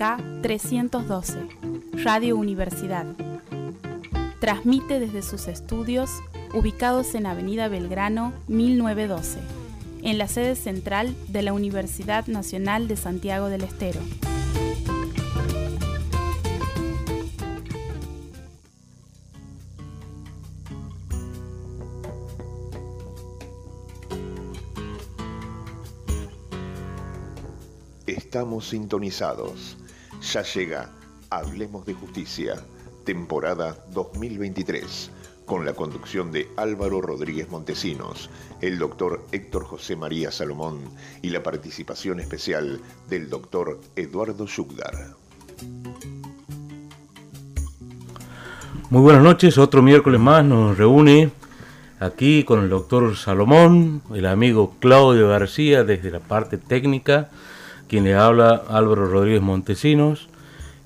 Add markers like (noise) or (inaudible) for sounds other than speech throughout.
K312, Radio Universidad. Transmite desde sus estudios, ubicados en Avenida Belgrano 1912, en la sede central de la Universidad Nacional de Santiago del Estero. Estamos sintonizados. Ya llega Hablemos de Justicia, temporada 2023, con la conducción de Álvaro Rodríguez Montesinos, el doctor Héctor José María Salomón y la participación especial del doctor Eduardo Yugdar. Muy buenas noches, otro miércoles más nos reúne aquí con el doctor Salomón, el amigo Claudio García desde la parte técnica quien le habla Álvaro Rodríguez Montesinos,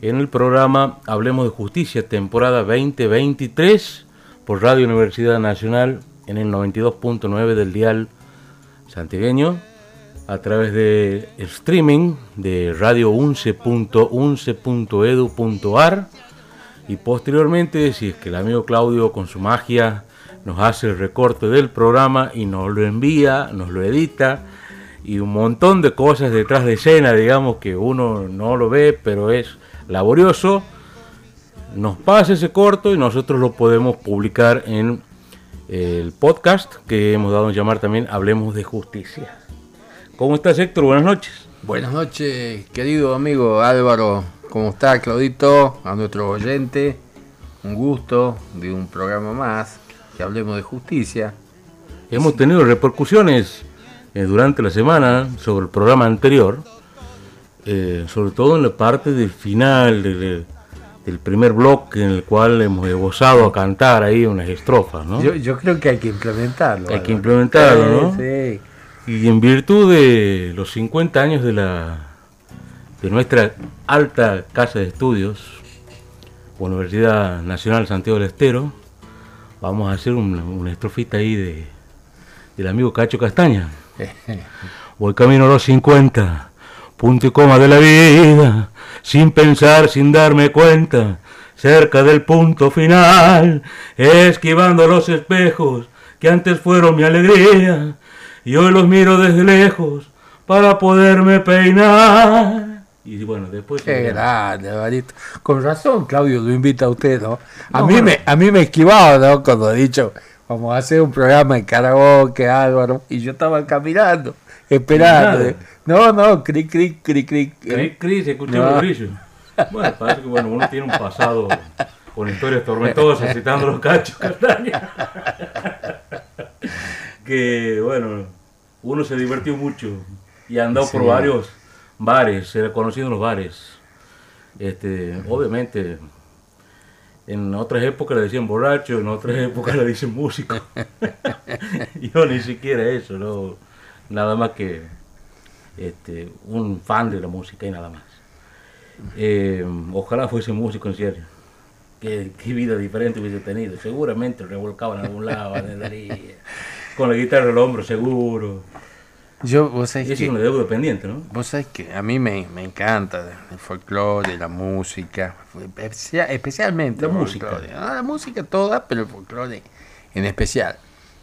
en el programa Hablemos de Justicia, temporada 2023, por Radio Universidad Nacional en el 92.9 del dial santigueño, a través de streaming de radio11.11.edu.ar y posteriormente, si es que el amigo Claudio con su magia nos hace el recorte del programa y nos lo envía, nos lo edita, y un montón de cosas detrás de escena, digamos, que uno no lo ve, pero es laborioso. Nos pasa ese corto y nosotros lo podemos publicar en el podcast que hemos dado a llamar también Hablemos de Justicia. ¿Cómo estás, Héctor? Buenas noches. Buenas noches, querido amigo Álvaro. ¿Cómo está, Claudito? A nuestro oyente, un gusto de un programa más que hablemos de justicia. Hemos tenido repercusiones eh, durante la semana sobre el programa anterior, eh, sobre todo en la parte del final del primer bloque en el cual hemos gozado a cantar ahí unas estrofas, ¿no? Yo, creo que hay que implementarlo. Hay que implementarlo, ¿no? Sí. Y en virtud de los 50 años de la de nuestra alta casa de estudios, Universidad Nacional Santiago del Estero, vamos a hacer una, estrofita ahí de, del amigo Cacho Castaña. (laughs) Voy camino a los 50, punto y coma de la vida, sin pensar, sin darme cuenta, cerca del punto final, esquivando los espejos que antes fueron mi alegría, y hoy los miro desde lejos para poderme peinar. Y bueno, después. Qué grande, Con razón, Claudio lo invita a usted, ¿no? A, mí, Me, a mí me esquivaba, ¿no? Cuando he dicho, vamos a hacer un programa en karaoke, Álvaro, y yo estaba caminando, esperando. No, no, cric, cric, cric, cric. Cric, cric, se escuchaba brillo. Bueno, parece que bueno, uno tiene un pasado con historias tormentosas (laughs) citando los cachos castaña. que bueno, uno se divirtió mucho y andó por varios bares, se ha conocido en los bares. Este, obviamente en otras épocas le decían borracho, en otras épocas le dicen músico. (laughs) Yo ni siquiera eso, no, nada más que este, un fan de la música y nada más. Eh, ojalá fuese músico en serio. Qué, vida diferente hubiese tenido. Seguramente revolcaba en algún lado, (laughs) con la guitarra al hombro, seguro. Yo, vos es una deuda pendiente, ¿no? Vos sabés que a mí me, me encanta el folclore, la música, especialmente la música. la música toda, pero el folclore en especial.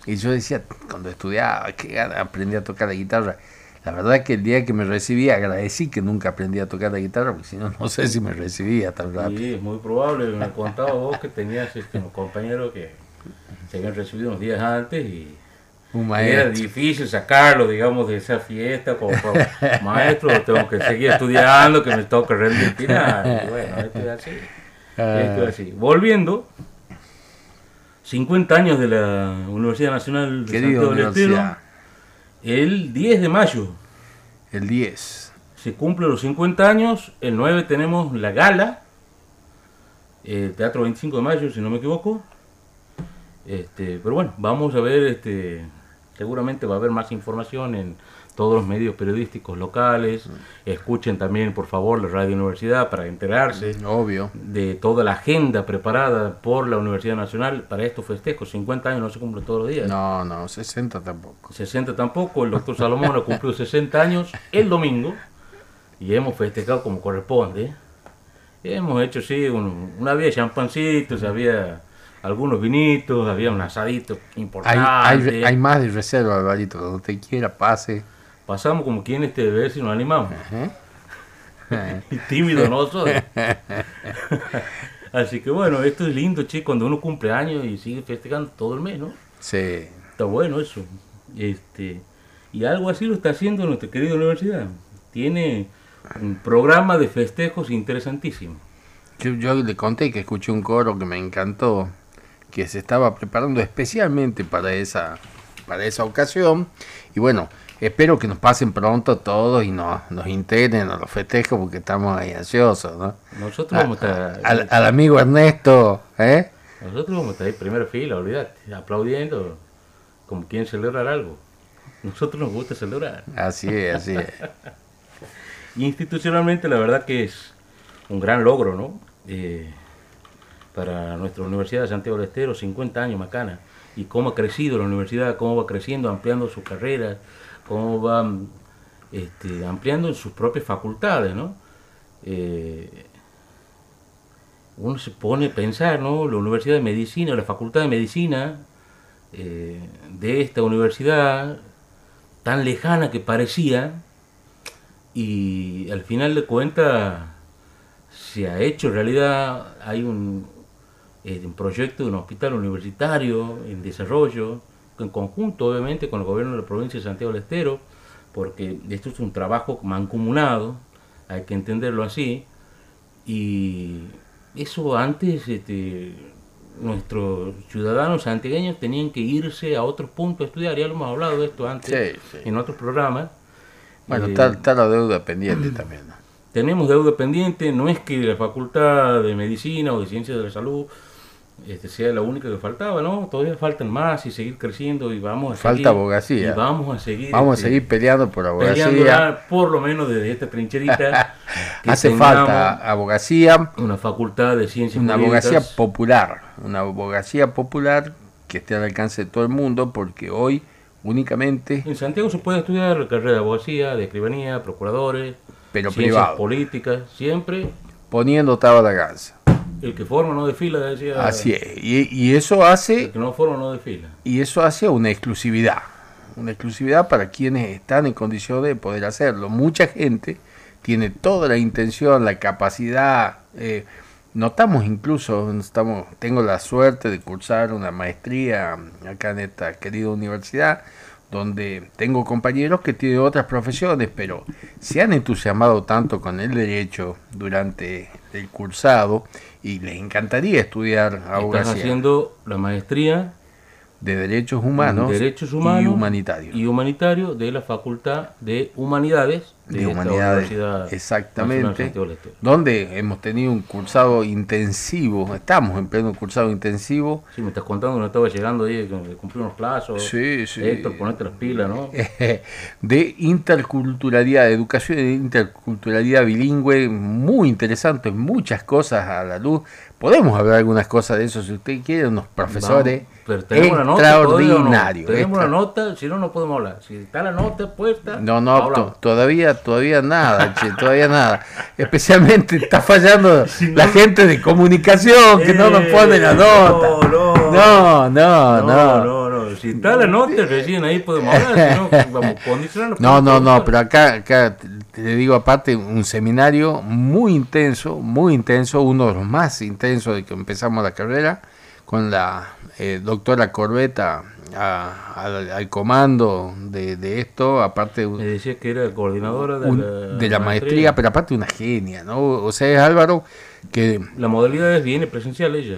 Y yo decía, cuando estudiaba, que aprendí a tocar la guitarra. La verdad que el día que me recibí agradecí que nunca aprendí a tocar la guitarra, porque si no, no sé si me recibía tan rápido. Sí, es muy probable. Me contaba vos que tenías este, unos compañeros que se habían recibido unos días antes y era difícil sacarlo, digamos, de esa fiesta como maestro, tengo que seguir estudiando, que me toca rendir final. Y bueno, esto es así. Esto es así. Volviendo, 50 años de la Universidad Nacional de Santiago del Estero, el 10 de mayo. El 10. Se cumplen los 50 años, el 9 tenemos la gala, el Teatro 25 de mayo, si no me equivoco. Este, pero bueno, vamos a ver este, seguramente va a haber más información en todos los medios periodísticos locales. Mm. Escuchen también, por favor, la Radio Universidad para enterarse Obvio. de toda la agenda preparada por la Universidad Nacional para estos festejos. 50 años no se cumplen todos los días. No, no, 60 tampoco. 60 tampoco. El doctor Salomón ha cumplido 60 años el domingo. y hemos festejado como corresponde. Hemos hecho, sí, una había champancitos, había algunos vinitos, había un asadito importante. Hay, hay, más de reserva, Alvarito, donde usted quiera, pase. Pasamos como quien este ver si nos animamos. (laughs) y tímido nosotros. (laughs) Así que bueno, esto es lindo, che, cuando uno cumple años y sigue festejando todo el mes, ¿no? Sí. Está bueno eso. Este, y algo así lo está haciendo nuestra querida universidad. Tiene un programa de festejos interesantísimo. Yo, yo le conté que escuché un coro que me encantó, que se estaba preparando especialmente para esa, para esa ocasión. Y bueno, espero que nos pasen pronto todos y nos, nos integren a los festejos porque estamos ahí ansiosos, ¿no? Nosotros vamos a estar... Al, amigo Ernesto, ¿eh? Nosotros vamos a estar ahí primera fila, olvídate, aplaudiendo como quien celebrar algo. Nosotros nos gusta celebrar. Así es, así es. (laughs) Institucionalmente la verdad que es un gran logro, ¿no? Eh, para nuestra Universidad de Santiago del Estero, 50 años Macana, y cómo ha crecido la universidad, cómo va creciendo, ampliando sus carreras, cómo va este, ampliando sus propias facultades, ¿no? Eh, uno se pone a pensar, ¿no? La Universidad de Medicina, la Facultad de Medicina eh, de esta universidad tan lejana que parecía, y al final de cuentas se ha hecho en realidad, hay un, eh, un proyecto de un hospital universitario en desarrollo, en conjunto obviamente con el gobierno de la provincia de Santiago del Estero, porque esto es un trabajo mancomunado, hay que entenderlo así, y eso antes este, nuestros ciudadanos santiagueños tenían que irse a otros puntos a estudiar, ya lo hemos hablado de esto antes en otros programas. Bueno, eh, está, la deuda pendiente también. Tenemos deuda pendiente, no es que la Facultad de Medicina o de Ciencias de la Salud este sea la única que faltaba, ¿no? Todavía faltan más y seguir creciendo y vamos a Falta seguir, abogacía. Y vamos a seguir. Vamos a este, seguir peleando por abogacía. por lo menos desde esta trincherita. (laughs) Hace falta abogacía. Una facultad de ciencias Una abogacía popular. Una abogacía popular que esté al alcance de todo el mundo porque hoy únicamente... En Santiago se puede estudiar la carrera de abogacía, de escribanía, procuradores, pero ciencias políticas, siempre... Poniendo tabla de ganza. El que forma no desfila, decía. Así es. Y, eso hace. El que no forma no desfila. Y eso hace una exclusividad. Una exclusividad para quienes están en condición de poder hacerlo. Mucha gente tiene toda la intención, la capacidad. Eh, notamos incluso, estamos, tengo la suerte de cursar una maestría acá en esta querida universidad donde tengo compañeros que tienen otras profesiones, pero se han entusiasmado tanto con el derecho durante el cursado y les encantaría estudiar abogacía. Estás haciendo la maestría de Derechos Humanos, Derechos Humanos y Humanitarios. Y Humanitario de la Facultad de Humanidades de, Humanidades, exactamente, donde hemos tenido un cursado intensivo, estamos en pleno cursado intensivo. Sí, me estás contando, no estaba llegando ahí, que cumplí unos plazos. Sí, sí. Héctor, ponete las pilas, ¿no? (laughs) de interculturalidad, de educación de interculturalidad bilingüe, muy interesante, muchas cosas a la luz. Podemos hablar algunas cosas de eso si usted quiere, unos profesores pero tenemos extraordinarios. Tenemos una nota, si no, no podemos hablar. Si está la nota puesta, no, no, todavía, todavía nada, che, todavía nada. Especialmente está fallando (laughs) la gente de comunicación que no nos pone la nota. No, no, no. no, no. Si está la nota, recién ahí podemos hablar, si no, vamos a (laughs) condicionar. No, no, no, pero acá, acá te digo aparte, un seminario muy intenso, muy intenso, uno de los más intensos de que empezamos la carrera, con la eh, doctora Corbeta al comando de, esto, aparte... Me decía que era coordinadora de, la, maestría, pero aparte una genia, ¿no? O sea, es Álvaro que... La modalidad es viene presencial ella.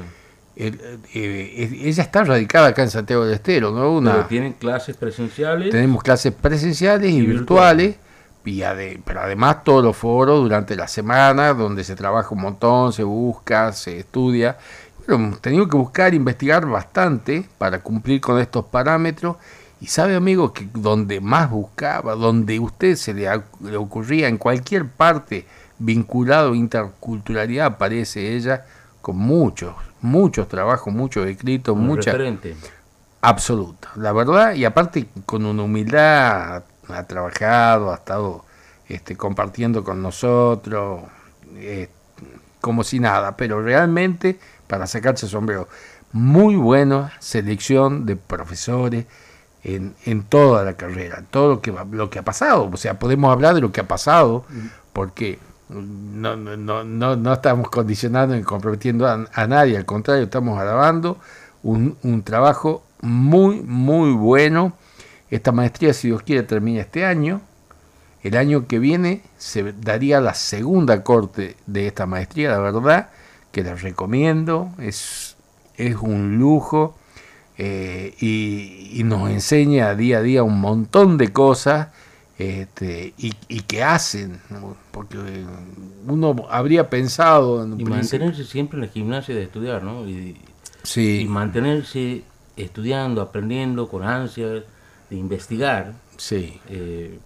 Eh, ella está radicada acá en Santiago del Estero, ¿no? Una, tienen clases presenciales. Tenemos clases presenciales y, virtuales pero además todos los foros durante la semana, donde se trabaja un montón, se busca, se estudia. Pero hemos tenido que buscar, investigar bastante para cumplir con estos parámetros. Y sabe, amigo, que donde más buscaba, donde usted se le, ocurría en cualquier parte vinculado a interculturalidad, aparece ella con muchos, muchos trabajos, muchos escritos, mucha absoluta, la verdad, y aparte con una humildad ha trabajado, ha estado este, compartiendo con nosotros, eh, como si nada, pero realmente para sacarse sombrero. Muy buena selección de profesores en, en toda la carrera, todo lo que, lo que ha pasado. O sea, podemos hablar de lo que ha pasado, porque no, no, no, no estamos condicionando ni comprometiendo a, nadie, al contrario, estamos alabando un, un trabajo muy, muy bueno. Esta maestría, si Dios quiere, termina este año. El año que viene se daría la segunda corte de esta maestría, la verdad, que les recomiendo, es, es un lujo eh, y, nos enseña día a día un montón de cosas este, y, que hacen, porque uno habría pensado... En y mantenerse siempre en la gimnasia de estudiar, ¿no? Y, sí. y mantenerse estudiando, aprendiendo con ansia de investigar. Sí. Eh,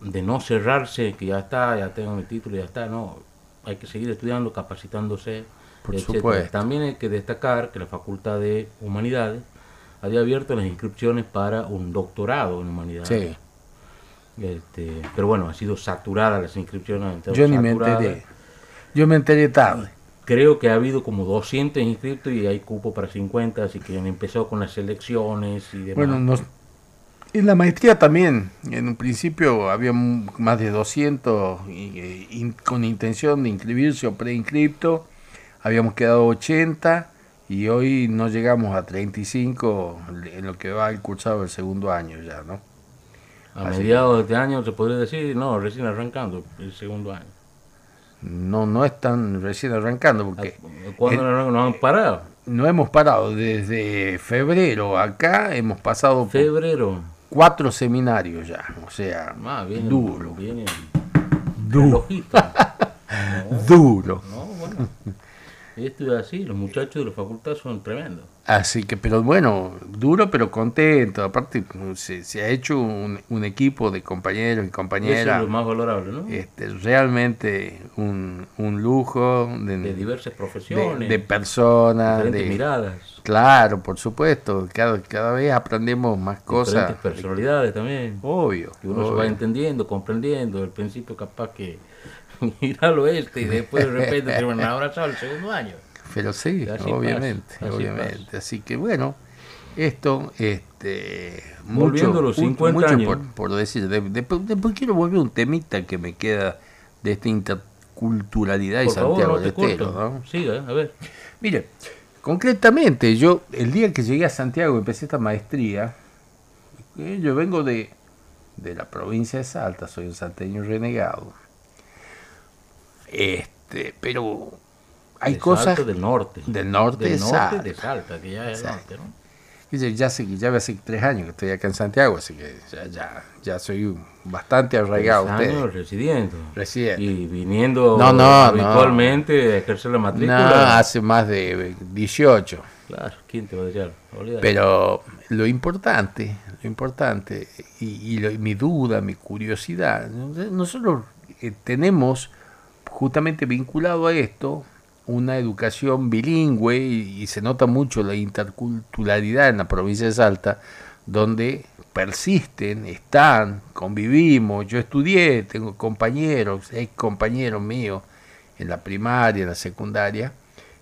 de no cerrarse, que ya está, ya tengo mi título, ya está, no, hay que seguir estudiando, capacitándose. Por supuesto. También hay que destacar que la Facultad de Humanidades había abierto las inscripciones para un doctorado en Humanidades. Sí. Este, pero bueno, ha sido saturada las inscripciones. Yo ni me enteré. Yo me enteré tarde. Creo que ha habido como 200 inscritos y hay cupo para 50, así que han empezado con las elecciones y demás. Bueno, nos, en la maestría también, en un principio había más de 200 y, con intención de inscribirse o preinscripto, habíamos quedado 80 y hoy no llegamos a 35 en lo que va el cursado del segundo año ya, ¿no? A mediados de este año se podría decir, no, recién arrancando el segundo año. No, no están recién arrancando porque... ¿Cuándo no han parado? No hemos parado, desde febrero acá hemos pasado... Febrero cuatro seminarios ya, o sea, ah, viene, duro. Viene duro. (laughs) duro. No, bueno. Esto es así, los muchachos de la facultad son tremendos. Así que, pero bueno, duro pero contento. Aparte, se, se ha hecho un, un, equipo de compañeros y compañeras. Eso es lo más valorable, ¿no? Este, realmente un, un lujo. De, de diversas profesiones. De, personas. De miradas. Claro, por supuesto. Cada, cada vez aprendemos más cosas. Diferentes personalidades también. Obvio. Que uno se va entendiendo, comprendiendo. Al principio capaz que (laughs) ir al oeste y después de repente (laughs) te van a abrazar el segundo año. Pero sí, obviamente, obviamente. Así que bueno, esto, este, Volviendo mucho, los 50 años. Por, decir, después, quiero volver a un temita que me queda de esta interculturalidad de Santiago del Estero. ¿no? Siga, a ver. Mire, concretamente, yo el día que llegué a Santiago empecé esta maestría, eh, yo vengo de, de la provincia de Salta, soy un salteño renegado. Este, pero hay cosas del norte. Del norte, del de, norte Salta. de Salta, que ya es norte, ¿no? Ya sé ya hace tres años que estoy acá en Santiago, así que ya, ya, ya soy bastante arraigado. Tres años residiendo. Residiendo. Y viniendo no, no, habitualmente no. a ejercer la matrícula. No, hace más de 18. Claro, ¿quién te va a decir? Pero lo importante, lo importante, y, y, lo, y mi duda, mi curiosidad, nosotros eh, tenemos justamente vinculado a esto una educación bilingüe y, se nota mucho la interculturalidad en la provincia de Salta, donde persisten, están, convivimos, yo estudié, tengo compañeros, hay compañeros míos en la primaria, en la secundaria,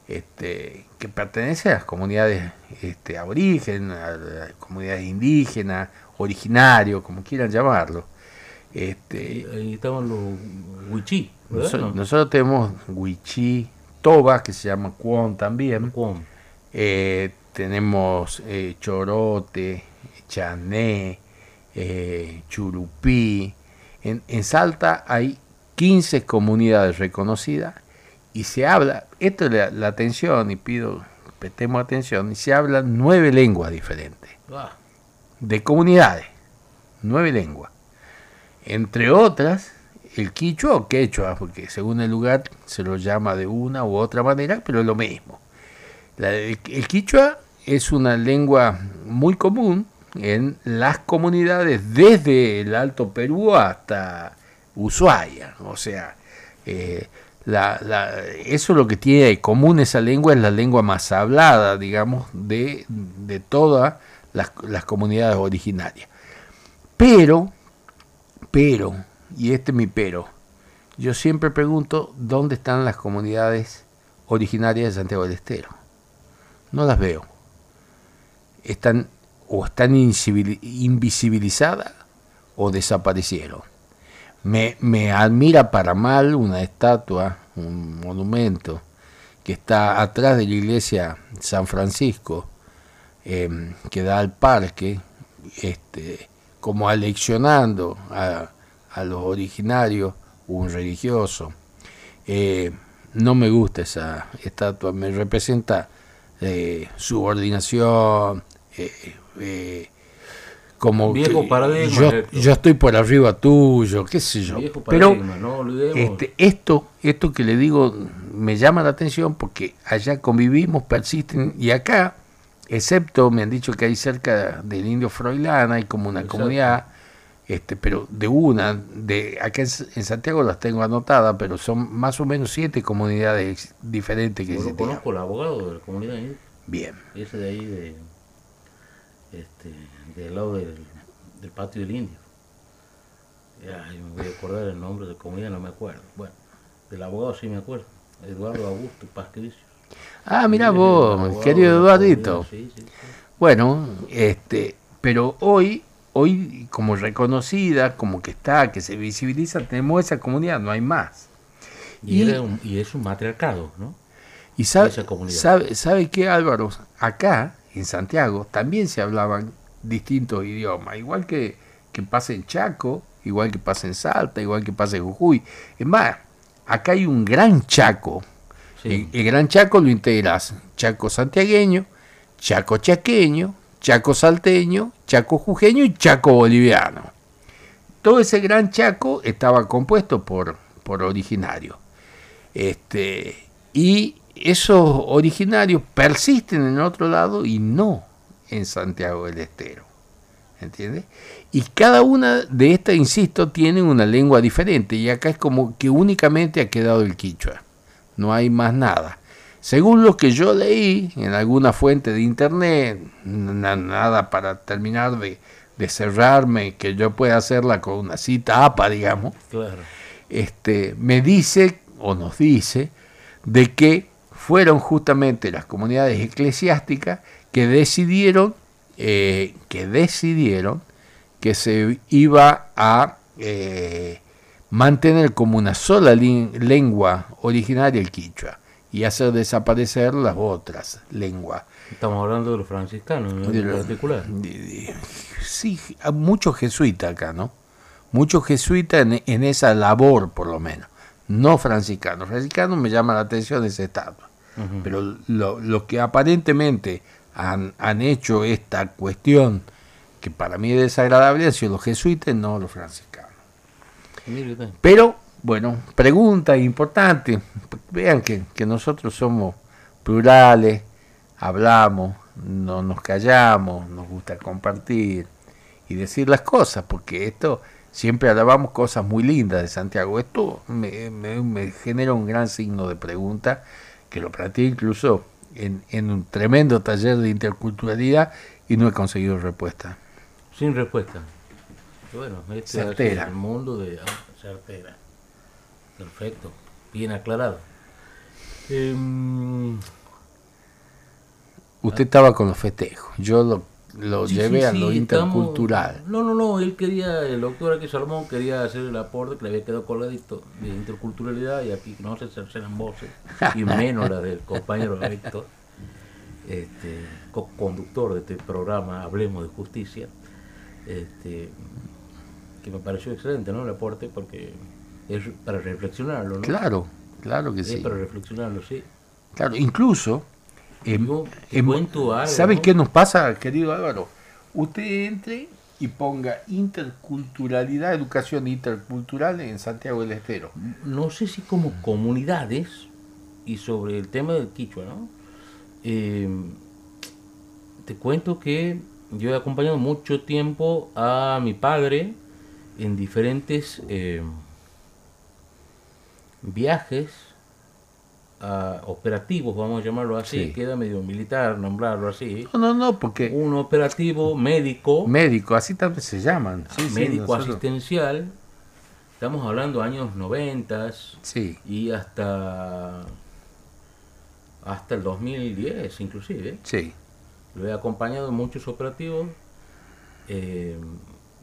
este, que pertenecen a las comunidades este, aborígenes, a las comunidades indígenas, originarios, como quieran llamarlo. Este, ahí estaban los huichí. Nosotros, nosotros tenemos huichí, Toba, que se llama Cuón también. Eh, tenemos eh, Chorote, Chané, eh, Churupí. En, en, Salta hay 15 comunidades reconocidas y se habla, esto es la, la atención y pido, prestemos atención, y se hablan nueve lenguas diferentes. Ah. De comunidades, nueve lenguas. Entre otras, el quichua o quechua, porque según el lugar se lo llama de una u otra manera, pero es lo mismo. El, quichua es una lengua muy común en las comunidades desde el Alto Perú hasta Ushuaia, o sea, eh, eso es lo que tiene de común esa lengua, es la lengua más hablada, digamos, de, de todas las, las comunidades originarias. Pero, pero, y este es mi pero, yo siempre pregunto dónde están las comunidades originarias de Santiago del Estero. No las veo. Están o están invisibilizadas o desaparecieron. Me, me admira para mal una estatua, un monumento que está atrás de la iglesia San Francisco, em, que da al parque, este, como aleccionando a, a los originarios, un religioso. Eh, no me gusta esa estatua, me representa eh, subordinación, eh, como viejo paradigma, yo, yo, estoy por arriba tuyo, qué sé yo. Pero este, esto, esto que le digo me llama la atención porque allá convivimos, persisten y acá, excepto me han dicho que hay cerca del Indio Froilán hay como una comunidad, este, pero de una, de acá en Santiago las tengo anotadas, pero son más o menos siete comunidades diferentes que Yo conozco el abogado de la comunidad. Bien. Ese de ahí de este, del lado del, patio del indio. Ya, me voy a acordar el nombre de comida, no me acuerdo. Bueno, del abogado sí me acuerdo, Eduardo Augusto Pasquericio. Ah, mira vos, querido Eduardito. Bueno, este, pero hoy, hoy como reconocida, como que está, que se visibiliza, tenemos esa comunidad, no hay más. Y, y, es un matriarcado, ¿no? Y sabe, sabe, sabe qué, Álvaro, acá en Santiago también se hablaban distintos idiomas, igual que, que pasa en Chaco, igual que pasa en Salta, igual que pasa en Jujuy. Es más, acá hay un gran Chaco. El, gran Chaco lo integras Chaco santiagueño, Chaco chaqueño, Chaco salteño, Chaco jujeño y Chaco boliviano. Todo ese gran Chaco estaba compuesto por, por originarios. Este, y esos originarios persisten en otro lado y no en Santiago del Estero. ¿Entiendes? Y cada una de estas, insisto, tiene una lengua diferente y acá es como que únicamente ha quedado el quichua. No hay más nada. Según lo que yo leí en alguna fuente de internet, nada para terminar de, cerrarme, que yo pueda hacerla con una cita APA, digamos, este, me dice o nos dice de que fueron justamente las comunidades eclesiásticas que decidieron, eh, que decidieron que se iba a eh, mantener como una sola lengua originaria el quichua y hacer desaparecer las otras lenguas. Estamos hablando de los franciscanos en particular. sí, muchos jesuitas acá, ¿no? Muchos jesuitas en, esa labor, por lo menos. No franciscanos. Franciscanos me llama la atención ese estatua. Pero lo, que aparentemente han, han, hecho esta cuestión, que para mí es desagradable, han sido los jesuitas, no los franciscanos. Pero, bueno, pregunta importante. Vean que, que nosotros somos plurales, hablamos, no nos callamos, nos gusta compartir y decir las cosas, porque esto siempre alabamos cosas muy lindas de Santiago. Esto me, me, me genera un gran signo de pregunta que lo planteé incluso en, un tremendo taller de interculturalidad y no he conseguido respuesta. Sin respuesta. Bueno, este es el mundo de ah, certera. Perfecto, bien aclarado. Em, Usted estaba con los festejos, yo lo lo lleve a lo intercultural. no, no, no, él quería, el doctor aquí Salomón quería hacer el aporte que le había quedado colgadito de interculturalidad y aquí no se cercenan voces, y (laughs) menos la del compañero Héctor, este, co-conductor de este programa Hablemos de Justicia, este, que me pareció excelente, ¿no? El aporte porque es para reflexionarlo, ¿no? Claro, claro que es sí. para reflexionarlo, sí. Claro, incluso ¿Sabe qué nos pasa, querido Álvaro? Usted entre y ponga interculturalidad, educación intercultural en Santiago del Estero. No sé si como comunidades y sobre el tema del quichua, ¿no? Eh, te cuento que yo he acompañado mucho tiempo a mi padre en diferentes viajes operativos, vamos a llamarlo así, queda medio militar nombrarlo así. No, no, no, porque... Un operativo médico. Médico, así tal vez se llaman. médico asistencial, estamos hablando años 90 sí. y hasta hasta el 2010 inclusive. Sí. Lo he acompañado en muchos operativos. Eh,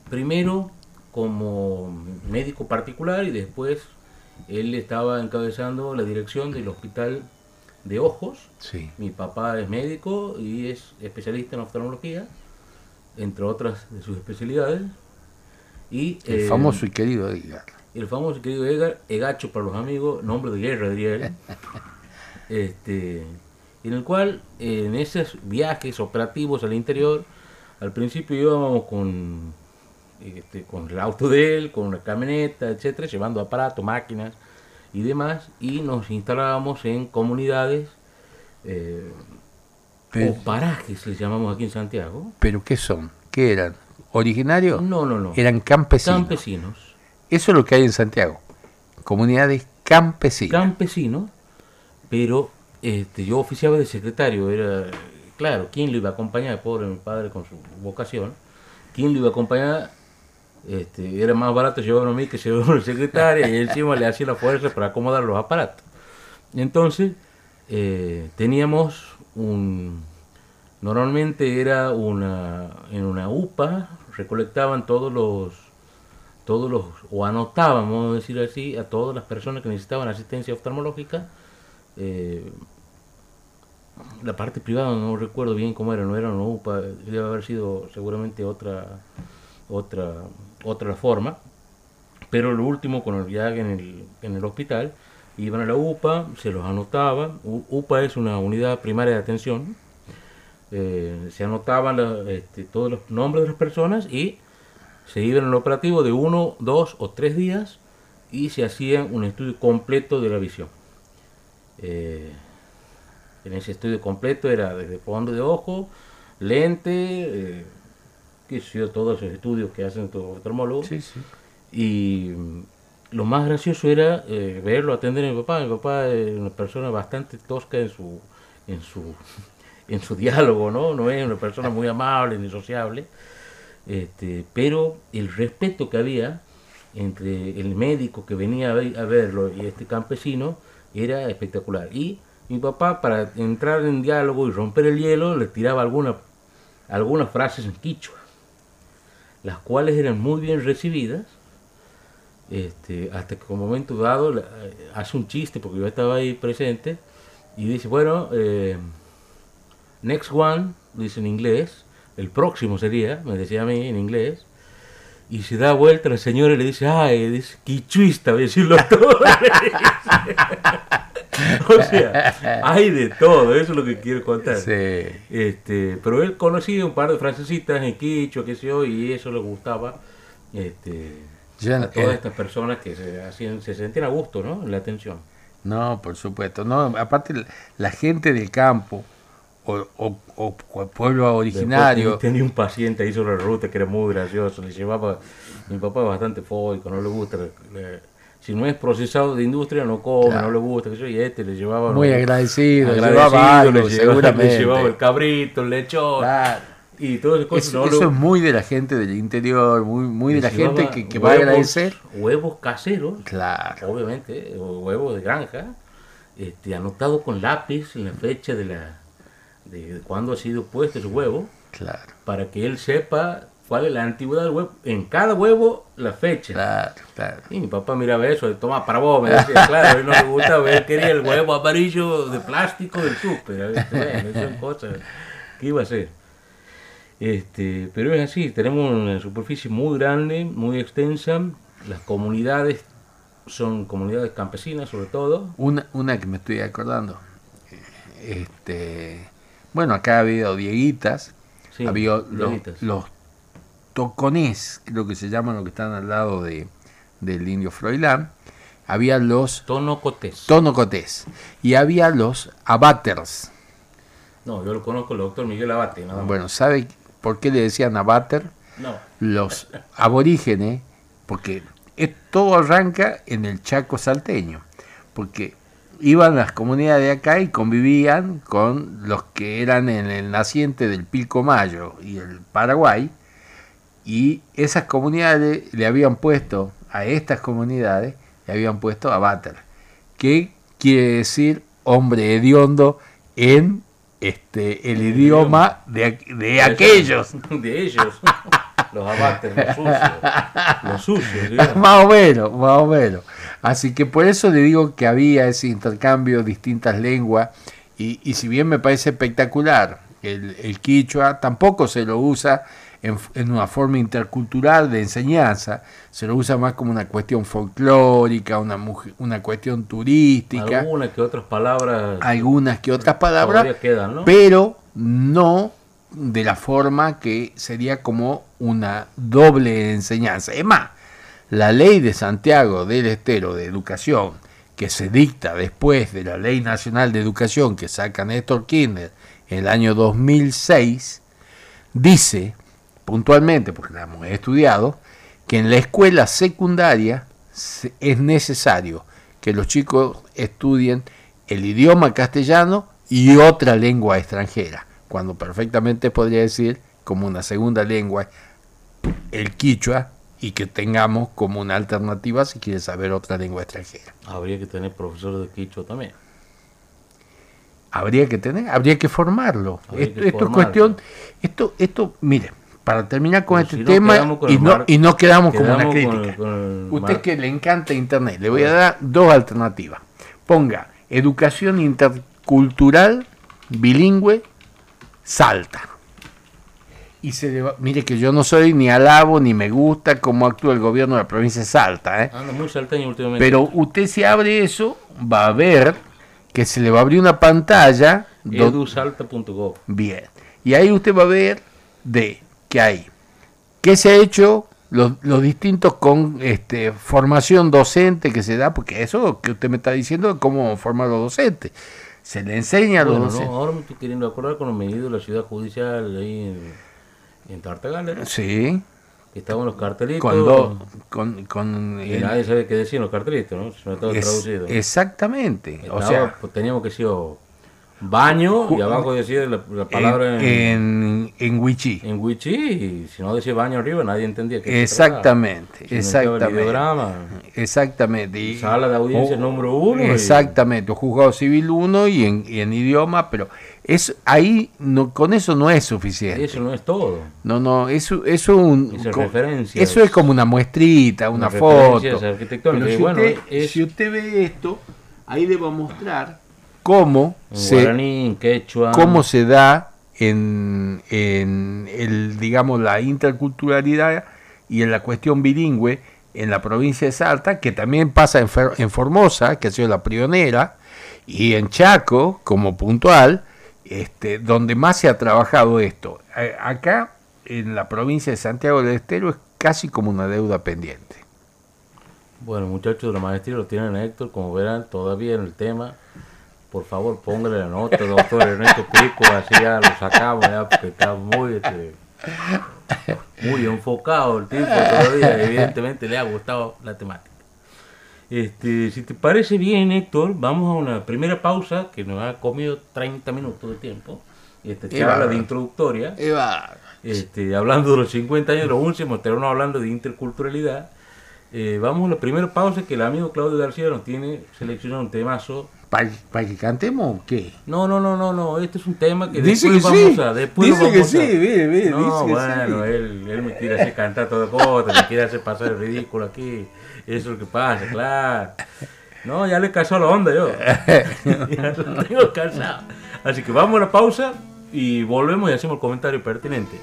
primero como médico particular y después él estaba encabezando la dirección del hospital de ojos. Sí. Mi papá es médico y es especialista en oftalmología, entre otras de sus especialidades. Y, el eh, famoso y querido Edgar. El famoso y querido Edgar, Egacho para los amigos, nombre de guerra diría él. (laughs) este, en el cual en esos viajes operativos al interior, al principio íbamos con, este, con el auto de él, con una camioneta, etcétera, llevando aparatos, máquinas y demás, y nos instalábamos en comunidades eh, Pero- o parajes, les llamamos aquí en Santiago. ¿Pero qué son? ¿Qué eran? ¿Originarios? No, no, no. Eran campesinos. Campesinos. Eso es lo que hay en Santiago. Comunidades campesinas. campesino, pero este, yo oficiaba de secretario, era, claro, ¿quién lo iba a acompañar? Pobre mi padre con su vocación, ¿quién lo iba a acompañar? Este, era más barato llevarlo a mí que llevarlo a una secretaria y encima le hacía la fuerza para acomodar los aparatos. Entonces, eh, teníamos un, normalmente era una, en una UPA, recolectaban todos los, todos los, o anotaban, vamos a decir así, a todas las personas que necesitaban asistencia oftalmológica. eh, la parte privada no recuerdo bien cómo era, no era una UPA, debe haber sido seguramente otra, otra, otra forma. Pero lo último, con el viaje en el, en el hospital, iban a la UPA, se los anotaba. U- UPA es una unidad primaria de atención. eh, se anotaban este, todos los nombres de las personas y se iban al operativo de uno, dos o tres días y se hacía un estudio completo de la visión. Eh, en ese estudio completo era desde fondo de ojo, lente, eh, sé yo, todos esos estudios que hacen los oftalmólogos. Sí, sí. Y mm, lo más gracioso era eh, verlo atender a mi papá. Mi papá es una persona bastante tosca en su, en su, (laughs) en su diálogo, ¿no? No es una persona muy amable ni sociable. Este, pero el respeto que había entre el médico que venía a, ver- a verlo y este campesino era espectacular. Y mi papá, para entrar en diálogo y romper el hielo, le tiraba alguna, algunas frases en quichua, las cuales eran muy bien recibidas este, hasta que un momento dado eh, hace un chiste, porque yo estaba ahí presente, y dice, bueno, eh, next one, dice en inglés, el próximo sería, me decía a mí en inglés, y se da vuelta la señora y le dice, ay, dice, quichuista, voy a decirlo (laughs) todo. (laughs) o sea, hay de todo, eso es lo que quiero contar. Sí. Este, pero él conocía un par de frasecitas en quicho, qué sé yo, y eso le gustaba este, a todas eh, estas personas que se, hacían, se sentían a gusto ¿no? en la atención. No, por supuesto. No, aparte la- gente del campo o, o, o- o pueblo originario. Tenía un paciente ahí sobre la ruta que era muy gracioso, le llevaba, mi papá es bastante foico, no le gusta, le- si no es procesado de industria no come, Claro. no le gusta, y este le llevaba... Muy agradecido, agradecido, llevaba algo, le, llevaba, le llevaba el cabrito, el lechón, Claro. y todas esas cosas. Eso, no eso lo- es muy de la gente del interior, muy, muy de la gente que, que va a huevos- agradecer. Huevos caseros, Claro. obviamente, huevos de granja, este, anotado con lápiz en la fecha de la de, de cuándo ha sido puesto ese huevo, Claro, para que él sepa cuál es la antigüedad del huevo. En cada huevo, la fecha. claro, claro. Y mi papá miraba eso, toma para vos, me decía, (laughs) claro, a él no le gustaba, él quería el huevo amarillo de plástico del súper, que iba a ser. Este, pero es así, tenemos una superficie muy grande, muy extensa, las comunidades son comunidades campesinas sobre todo, Una, una que me estoy acordando. Este, bueno, acá ha habido dieguitas, Sí, había los toconés, creo que se llaman los que están al lado de, del indio Froilán. Había los tonocotés. tonocotés y había los abaters. No, yo lo conozco el doctor Miguel Abate, nada más. Bueno, ¿sabe por qué le decían abater? No, Los aborígenes, porque es- todo arranca en el Chaco salteño, porque iban las comunidades de acá y convivían con los que eran en el naciente del Pilcomayo y el Paraguay, y esas comunidades le habían puesto a estas comunidades le habían puesto Avatar, que quiere decir hombre hediondo en este el, idioma de, de aquellos. (laughs) De ellos. Los abates, los sucios. Los sucios, (laughs) Más o menos, más o menos. Así que por eso le digo que había ese intercambio de distintas lenguas. Y, y si bien me parece espectacular el, el quichua, tampoco se lo usa en, una forma intercultural de enseñanza, se lo usa más como una cuestión folclórica, una, una cuestión turística. Algunas que otras palabras. Algunas que otras palabras, quedan, pero no de la forma que sería como una doble enseñanza. Es más, la ley de Santiago del Estero de Educación, que se dicta después de la Ley Nacional de Educación que saca Néstor Kirchner en el año 2006, dice puntualmente, porque la hemos estudiado, que en la escuela secundaria es necesario que los chicos estudien el idioma castellano y otra lengua extranjera, cuando perfectamente podría decir como una segunda lengua el quichua y que tengamos como una alternativa si quiere saber otra lengua extranjera. Habría que tener profesores de quichua también. Habría que tener, habría que formarlo. esto, es cuestión, esto, esto, mire, para terminar con este tema y, no, y no quedamos, como una crítica. Usted que le encanta Internet, le voy a dar dos alternativas. Ponga educación intercultural bilingüe Salta. Y se le mire que yo no soy ni alabo ni me gusta cómo actúa el gobierno de la provincia de Salta. ¿eh? muy últimamente. Pero usted si abre eso, va a ver que se le va a abrir una pantalla. Edusalta.gov. Bien. Y ahí usted va a ver de que hay. ¿Qué se ha hecho? Los, distintos con este, formación docente que se da, porque eso que usted me está diciendo es cómo formar los docentes. Se le enseña a los docentes. ahora me estoy queriendo acordar con los medidos de la ciudad judicial ahí en, en Tartagal. Sí. estaban los cartelitos. Con, con, nadie sabe qué decían los cartelitos, ¿no? Se no estaba traducido. Exactamente. o sea, pues, teníamos que ser Baño y abajo decía la, palabra en, en, en Wichi. En Wichi, y si no decía baño arriba nadie entendía qué Exactamente, exactamente. exactamente. Y, sala de audiencia número uno. Exactamente, juzgado civil uno y en, y en idioma, pero es ahí no, con eso no es suficiente. Eso no es todo. No, no, eso, eso, un, eso es como una muestrita, una, foto. si, bueno, usted, si usted ve esto, ahí le va a mostrar cómo, se, cómo se da en, en el, digamos, la interculturalidad y en la cuestión bilingüe en la provincia de Salta, que también pasa en, en Formosa, que ha sido la pionera, y en Chaco, como puntual, este, donde más se ha trabajado esto. Acá, en la provincia de Santiago del Estero, es casi como una deuda pendiente. Bueno, muchachos de la maestría lo tienen Héctor, como verán, todavía en el tema por favor póngale la nota, doctor Ernesto Pico, así ya lo sacamos ya, porque está muy, este, muy enfocado el tipo todavía, evidentemente le ha gustado la temática. Este, si te parece bien, Héctor, vamos a una primera pausa que nos ha comido 30 minutos de tiempo. Este, charla de introductoria. Este, hablando de los 50 años los últimos, terminamos hablando de interculturalidad. Eh, vamos a la primera pausa que el amigo Claudio García nos tiene seleccionado un temazo ¿Para que cantemos o qué? No, no, no, no, no. Este es un tema que dice después que vamos sí. a. Después dice vamos que sí, mire, mire. No, dice bueno, que él, él me quiere hacer cantar todo cosas, me quiere hacer pasar el ridículo aquí. Eso es lo que pasa, claro. No, ya le casó la onda yo. (laughs) ya lo tengo cansado. Así que vamos a la pausa y volvemos y hacemos el comentario pertinente.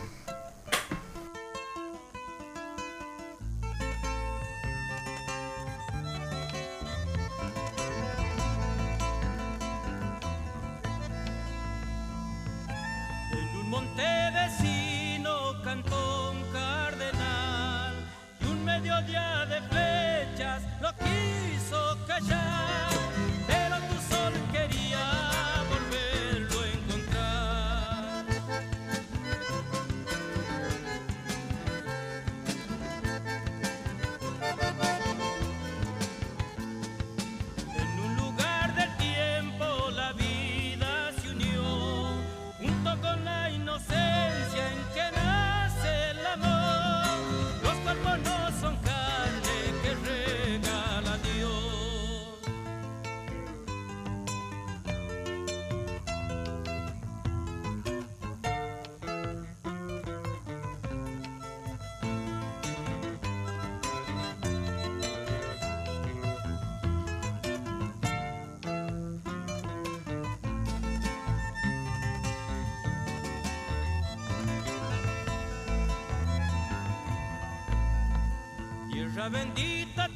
bendita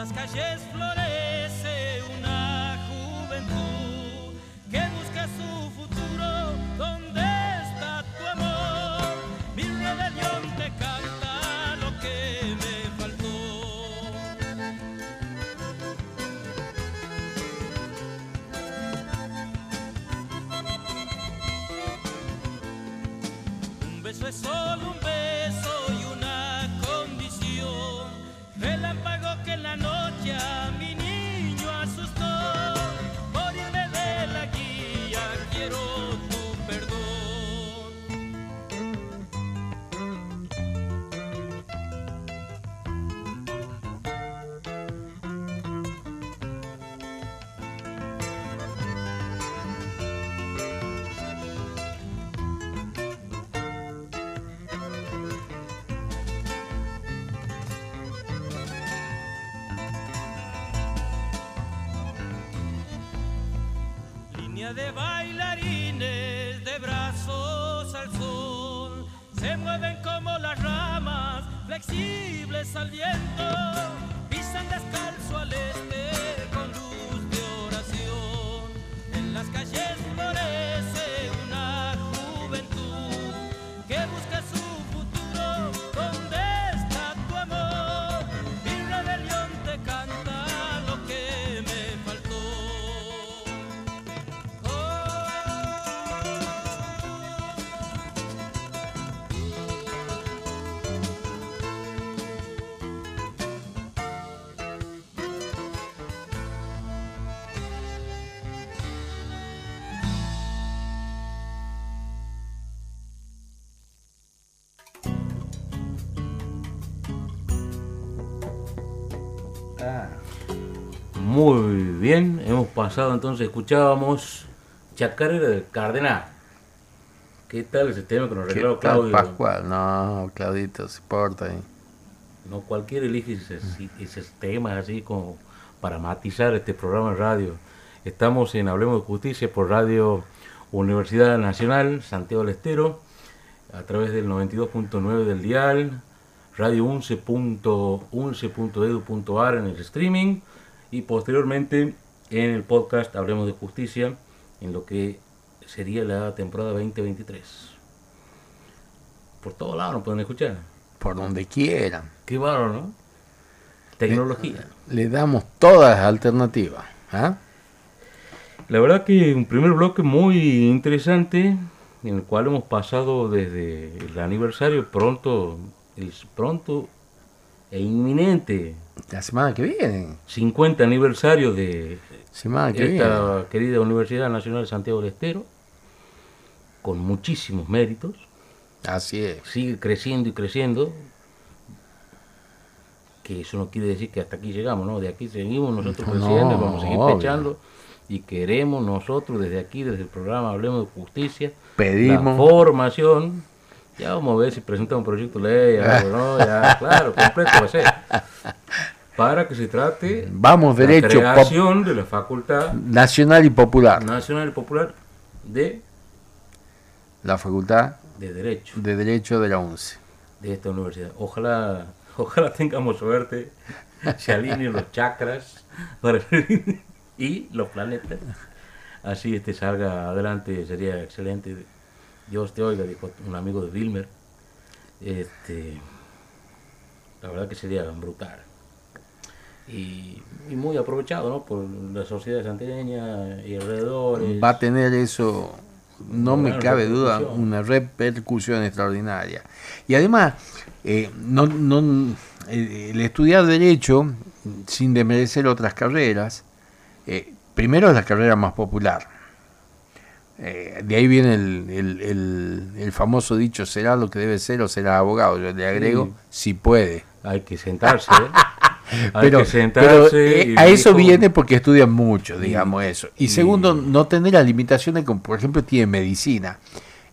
las calles florece una juventud que busca su futuro. ¿Dónde está tu amor? Mi rebelión te canta lo que me faltó. Un beso es solo un beso pasado entonces, escuchábamos Chacarera del Cardenal. ¿Qué tal ese tema que nos ¿Qué regaló Claudio? Pascual? No, Claudito, se porta ahí. No cualquiera elige ese- esos temas así como para matizar este programa de radio. Estamos en Hablemos de Justicia por Radio Universidad Nacional Santiago del Estero, a través del 92.9 del dial, radio 11.11.edu.ar en el streaming y posteriormente en el podcast Hablemos de Justicia en lo que sería la temporada 2023. Por todos lados nos pueden escuchar. Por donde quieran. Qué bárbaro, ¿no? Tecnología. Le damos todas las alternativas. ¿ah? La verdad que un primer bloque muy interesante en el cual hemos pasado desde el aniversario pronto, el pronto e inminente La semana que viene. 50 aniversario de Semana que esta viene. querida Universidad Nacional de Santiago del Estero, con muchísimos méritos, Así es. sigue creciendo y creciendo, que eso no quiere decir que hasta aquí llegamos, ¿no? De aquí seguimos nosotros No, creciendo y vamos a seguir obvio. pechando y queremos nosotros desde aquí, desde el programa Hablemos de Justicia, Pedimos. la formación, ya vamos a ver si presenta un proyecto de ley, algo, ¿no? Ya, (laughs) claro, completo va a ser. Para que se trate Vamos la derecho. pop- creación de la Facultad nacional y popular. Nacional y Popular de, La Facultad de Derecho de Derecho de la UNCE. de esta universidad. Ojalá, (laughs) ojalá tengamos suerte, se (laughs) alineen los chakras para- y los planetas. Así este salga adelante, sería excelente. Dios te oiga, dijo un amigo de Wilmer. Este, la verdad que sería brutal. Y, y muy aprovechado ¿no? por la sociedad santiagueña y alrededores. Va a tener eso no me cabe duda, una repercusión extraordinaria. Y además, eh, no, no, el estudiar derecho, sin desmerecer otras carreras, eh, primero es la carrera más popular. Eh, de ahí viene el, el, famoso dicho, será lo que debe ser o será abogado. Yo le agrego, si puede. Hay que sentarse. (laughs) pero, eh, a eso viene porque estudian mucho, digamos eso. Y segundo, no tener las limitaciones como por ejemplo tiene medicina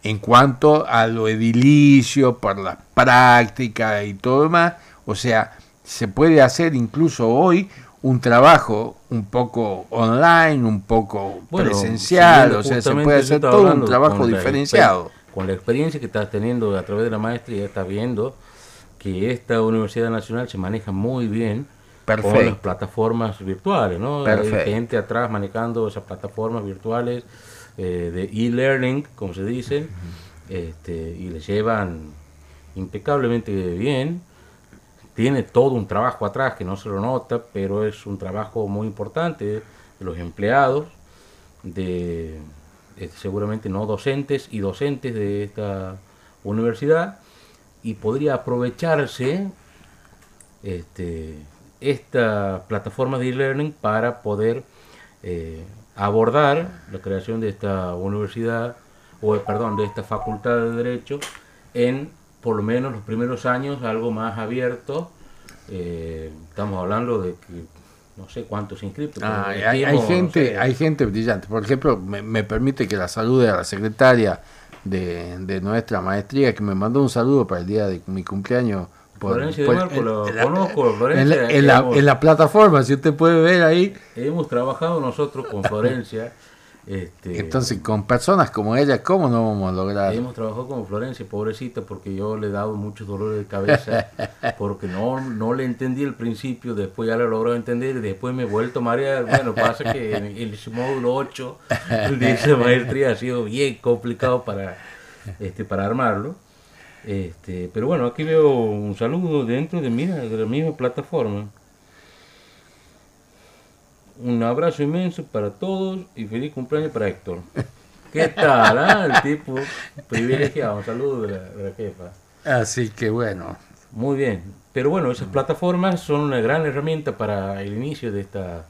en cuanto a lo edilicio, por la práctica y todo demás. O sea, se puede hacer incluso hoy un trabajo un poco online, un poco presencial, o sea, se puede hacer todo un trabajo diferenciado. con la experiencia que estás teniendo a través de la maestría, estás viendo que esta Universidad Nacional se maneja muy bien con las plataformas virtuales, ¿no? Hay gente atrás manejando esas plataformas virtuales eh, de e-learning, como se dice, este, y le llevan impecablemente bien. Tiene todo un trabajo atrás que no se lo nota, pero es un trabajo muy importante de los empleados, de, seguramente no docentes y docentes de esta universidad, y podría aprovecharse este, esta plataforma de e-learning para poder eh, abordar la creación de esta universidad, o perdón, de esta facultad de Derecho en por lo menos los primeros años algo más abierto. Eh, estamos hablando de que no sé cuántos inscritos. Ah, hay, gente, hay gente brillante. Por ejemplo, me, permite que la salude a la secretaria de, nuestra maestría que me mandó un saludo para el día de mi cumpleaños. Florencia de Marco, lo conozco, Florencia. En la, en la plataforma, si usted puede ver ahí. Hemos trabajado nosotros con (laughs) Florencia. Este, Entonces, con personas como ella, ¿cómo no vamos a lograr? Hemos trabajado con Florencia, pobrecita, porque yo le he dado muchos dolores de cabeza, (laughs) porque no, no le entendí el principio, después ya lo logró entender y después me he vuelto a marear. Bueno, pasa que en (laughs) el módulo 8 de esa maestría ha sido bien complicado para, este, para armarlo. Este, pero bueno, aquí veo un saludo dentro de, mira, de la misma plataforma. Un abrazo inmenso para todos y feliz cumpleaños para Héctor. ¿Qué tal? Ah? El tipo privilegiado. Un saludo de la, jefa. Así que bueno. Muy bien. Pero bueno, esas plataformas son una gran herramienta para el inicio de esta,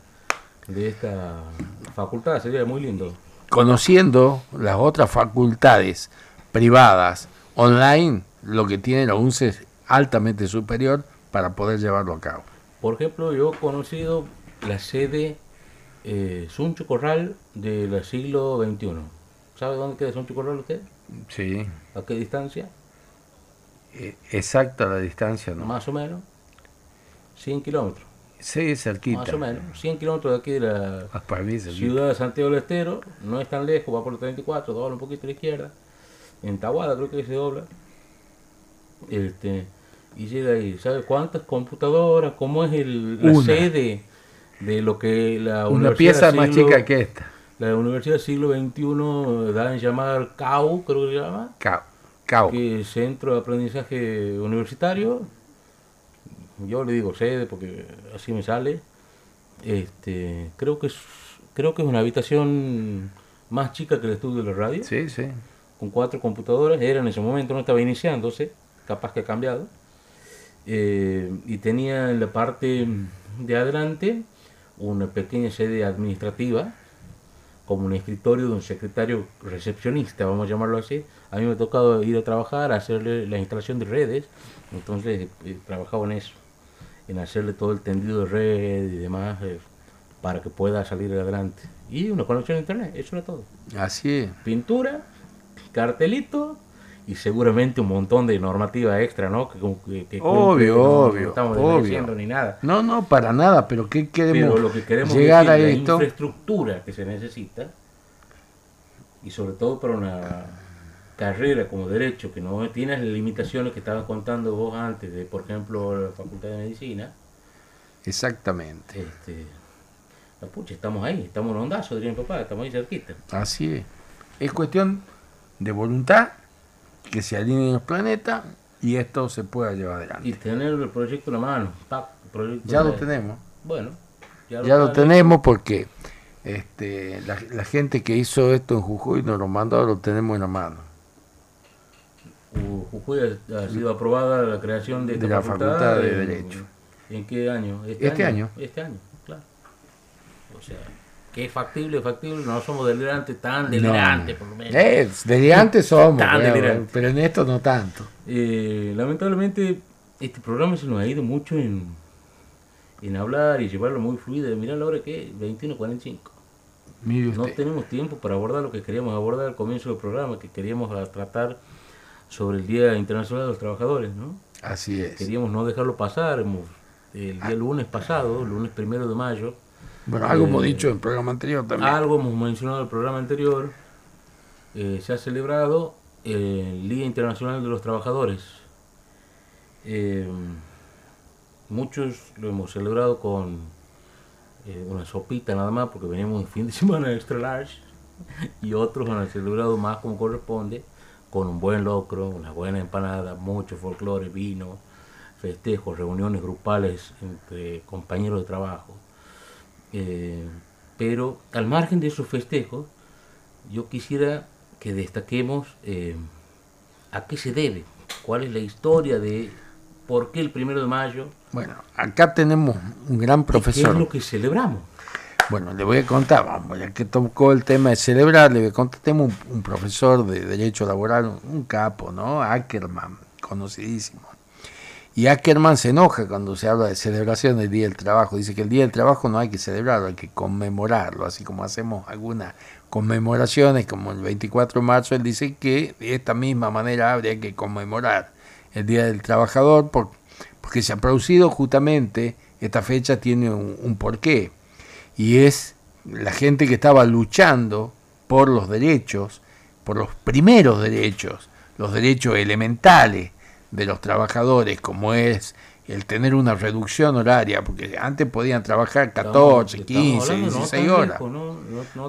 de esta facultad. Sería muy lindo. Conociendo las otras facultades privadas online, lo que tiene la UNCE es altamente superior para poder llevarlo a cabo. Por ejemplo, yo he conocido la sede eh, Suncho Corral del siglo XXI. ¿Sabe dónde queda Suncho Corral usted? Sí. ¿A qué distancia? Eh, exacta la distancia, ¿no? Más o menos. 100 kilómetros. Sí, cerquita. Más o menos. 100 kilómetros de aquí de la ah, ciudad de Santiago del Estero. No es tan lejos, va por el 34, dobla un poquito a la izquierda. En Tahuada creo que se dobla. Este, y llega ahí. ¿Sabe cuántas computadoras? ¿Cómo es el, la sede? De lo que la Una pieza más chica que esta. La Universidad del Siglo XXI da en llamar CAU, creo que se llama. CAU. CAU. Que es Centro de Aprendizaje Universitario. Yo le digo sede porque así me sale. Este, creo que es creo que es una habitación más chica que el estudio de la radio. Sí, sí. Con cuatro computadoras. Era en ese momento, no estaba iniciándose, capaz que ha cambiado. Eh, y tenía en la parte de adelante una pequeña sede administrativa, como un escritorio de un secretario recepcionista, vamos a llamarlo así. A mí me ha tocado ir a trabajar, a hacerle la instalación de redes, entonces eh, trabajaba en eso, en hacerle todo el tendido de red y demás eh, para que pueda salir adelante. Y una conexión a internet, eso era todo. Así es. Pintura, cartelito y seguramente un montón de normativa extra, ¿no? Que, obvio, obvio. No estamos diciendo ni nada. No, no, para nada, pero ¿qué queremos? Pero lo que queremos llegar es a la infraestructura que se necesita y sobre todo para una carrera como derecho que no tiene las limitaciones que estabas contando vos antes de, por ejemplo, la Facultad de Medicina. Exactamente. Este, la pucha, estamos ahí, estamos en ondazo, diría mi papá, estamos ahí cerquita. Así es. Es cuestión de voluntad que se alineen los planetas y esto se pueda llevar adelante. Y tener el proyecto en la mano. ya lo tenemos. Bueno, ya, lo, tenemos porque Este, la, gente que hizo esto en Jujuy nos lo mandó, lo tenemos en la mano. Jujuy ha, sido aprobada la creación de, la facultad, de Derecho. ¿En qué año? Este, este año, Este año, claro. O sea, que es factible, factible, no somos delirantes, tan delirantes por lo menos. Eh, delirantes somos, pero, en esto no tanto. Eh, lamentablemente, este programa se nos ha ido mucho en, en hablar y llevarlo muy fluido. Mirá la hora que es, 21.45. No tenemos tiempo para abordar lo que queríamos abordar al comienzo del programa, que queríamos tratar sobre el Día Internacional de los Trabajadores, ¿no? Así es. Queríamos no dejarlo pasar. El día lunes pasado, lunes primero de mayo. Bueno, algo hemos eh, dicho en el programa anterior también. Algo hemos mencionado en el programa anterior. Eh, se ha celebrado el Día Internacional de los Trabajadores. Eh, muchos lo hemos celebrado con una sopita nada más, porque venimos un fin de (laughs) semana extra large. Y otros han celebrado más como corresponde, con un buen locro, una buena empanada, mucho folclore, vino, festejos, reuniones grupales entre compañeros de trabajo. Eh, pero al margen de esos festejos, yo quisiera que destaquemos eh, a qué se debe, cuál es la historia de por qué el primero de mayo. Bueno, acá tenemos un gran profesor. ¿Qué es lo que celebramos? Bueno, le voy a contar, vamos, ya que tocó el tema de celebrar, le voy a contar, tenemos un, un profesor de Derecho Laboral, un capo, ¿no? Ackerman, conocidísimo. Y Ackerman se enoja cuando se habla de celebración del Día del Trabajo. Dice que el Día del Trabajo no hay que celebrarlo, hay que conmemorarlo, así como hacemos algunas conmemoraciones, como el 24 de marzo, él dice que de esta misma manera habría que conmemorar el Día del Trabajador porque se ha producido justamente, esta fecha tiene un, un porqué, y es la gente que estaba luchando por los derechos, por los primeros derechos, los derechos elementales, de los trabajadores, como es el tener una reducción horaria, porque antes podían trabajar 14, 15, 16 horas.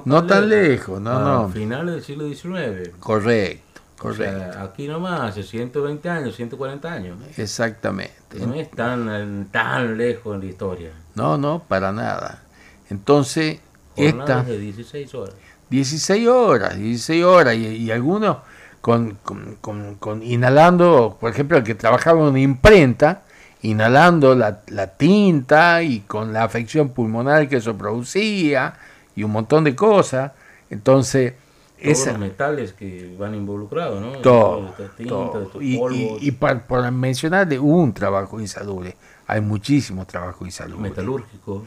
no, tan, lejos, no, no. Finales del siglo XIX. Correcto, correcto. aquí nomás, hace 120 años, 140 años. Exactamente. No es tan, tan lejos en la historia. No, no, para nada. Entonces, esta... de 16 horas. 16 horas, 16 horas, y, y algunos con, con, con, inhalando, por ejemplo, el que trabajaba en una imprenta, inhalando la, la, tinta y con la afección pulmonar que eso producía y un montón de cosas. Entonces, todos los metales que van involucrados, ¿no? Todo, Y, y, por, mencionar de un trabajo insalubre, hay muchísimos trabajos insalubres. Metalúrgicos.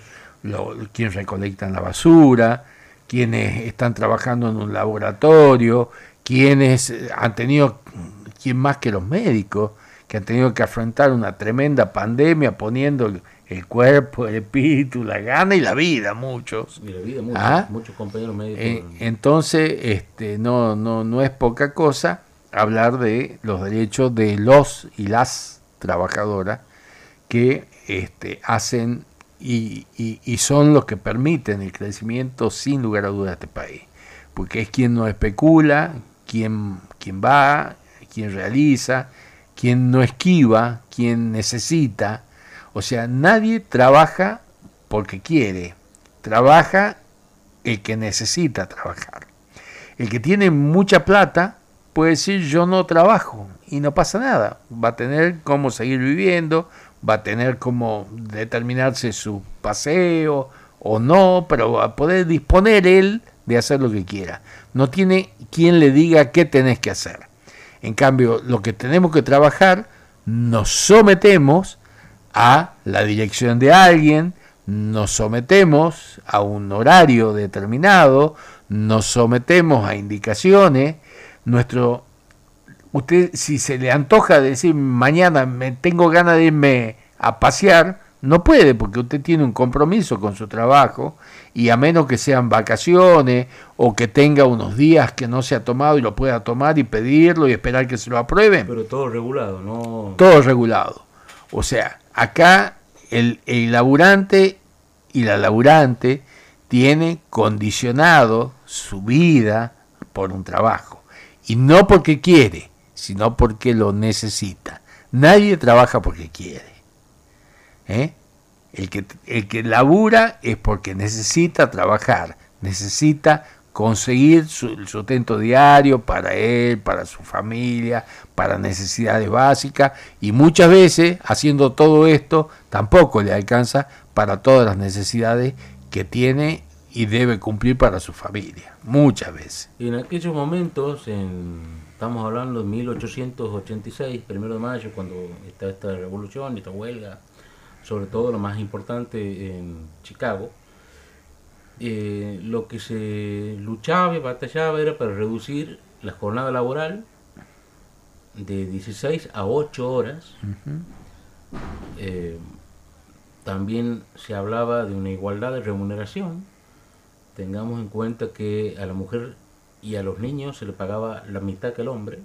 Quienes recolectan la basura, quienes están trabajando en un laboratorio, quienes eh, han tenido, quién más que los médicos, que han tenido que afrontar una tremenda pandemia poniendo el cuerpo, el espíritu, la gana y la vida, muchos. Y la vida, muchos, ¿Ah? muchos compañeros médicos. Eh, entonces, este, no, no, no es poca cosa hablar de los derechos de los y las trabajadoras que este, hacen y, y, y, son los que permiten el crecimiento sin lugar a dudas de este país. Porque es quien no especula, quien, va, quien realiza, quien no esquiva, quien necesita. O sea, nadie trabaja porque quiere, trabaja el que necesita trabajar. El que tiene mucha plata puede decir yo no trabajo y no pasa nada. Va a tener cómo seguir viviendo, va a tener cómo determinarse su paseo o no, pero va a poder disponer él de hacer lo que quiera. No tiene quien le diga qué tenés que hacer. En cambio, lo que tenemos que trabajar, nos sometemos a la dirección de alguien, nos sometemos a un horario determinado, nos sometemos a indicaciones, nuestro usted si se le antoja decir mañana me tengo ganas de irme a pasear, no puede porque usted tiene un compromiso con su trabajo y a menos que sean vacaciones o que tenga unos días que no se ha tomado y lo pueda tomar y pedirlo y esperar que se lo aprueben. Pero todo regulado, ¿no? Todo regulado. O sea, acá el, el laburante y la laburante tiene condicionado su vida por un trabajo. Y no porque quiere, sino porque lo necesita. Nadie trabaja porque quiere. ¿Eh? El que, el que labura es porque necesita trabajar, necesita conseguir su, el sustento diario para él, para su familia, para necesidades básicas y muchas veces haciendo todo esto tampoco le alcanza para todas las necesidades que tiene y debe cumplir para su familia, muchas veces. Y en aquellos momentos, en, estamos hablando de 1886, primero de mayo, cuando está esta revolución, esta huelga, sobre todo lo más importante en Chicago, eh, lo que se luchaba y batallaba era para reducir la jornada laboral de 16 a 8 horas. Eh, también se hablaba de una igualdad de remuneración. Tengamos en cuenta que a la mujer y a los niños se le pagaba la mitad que al hombre,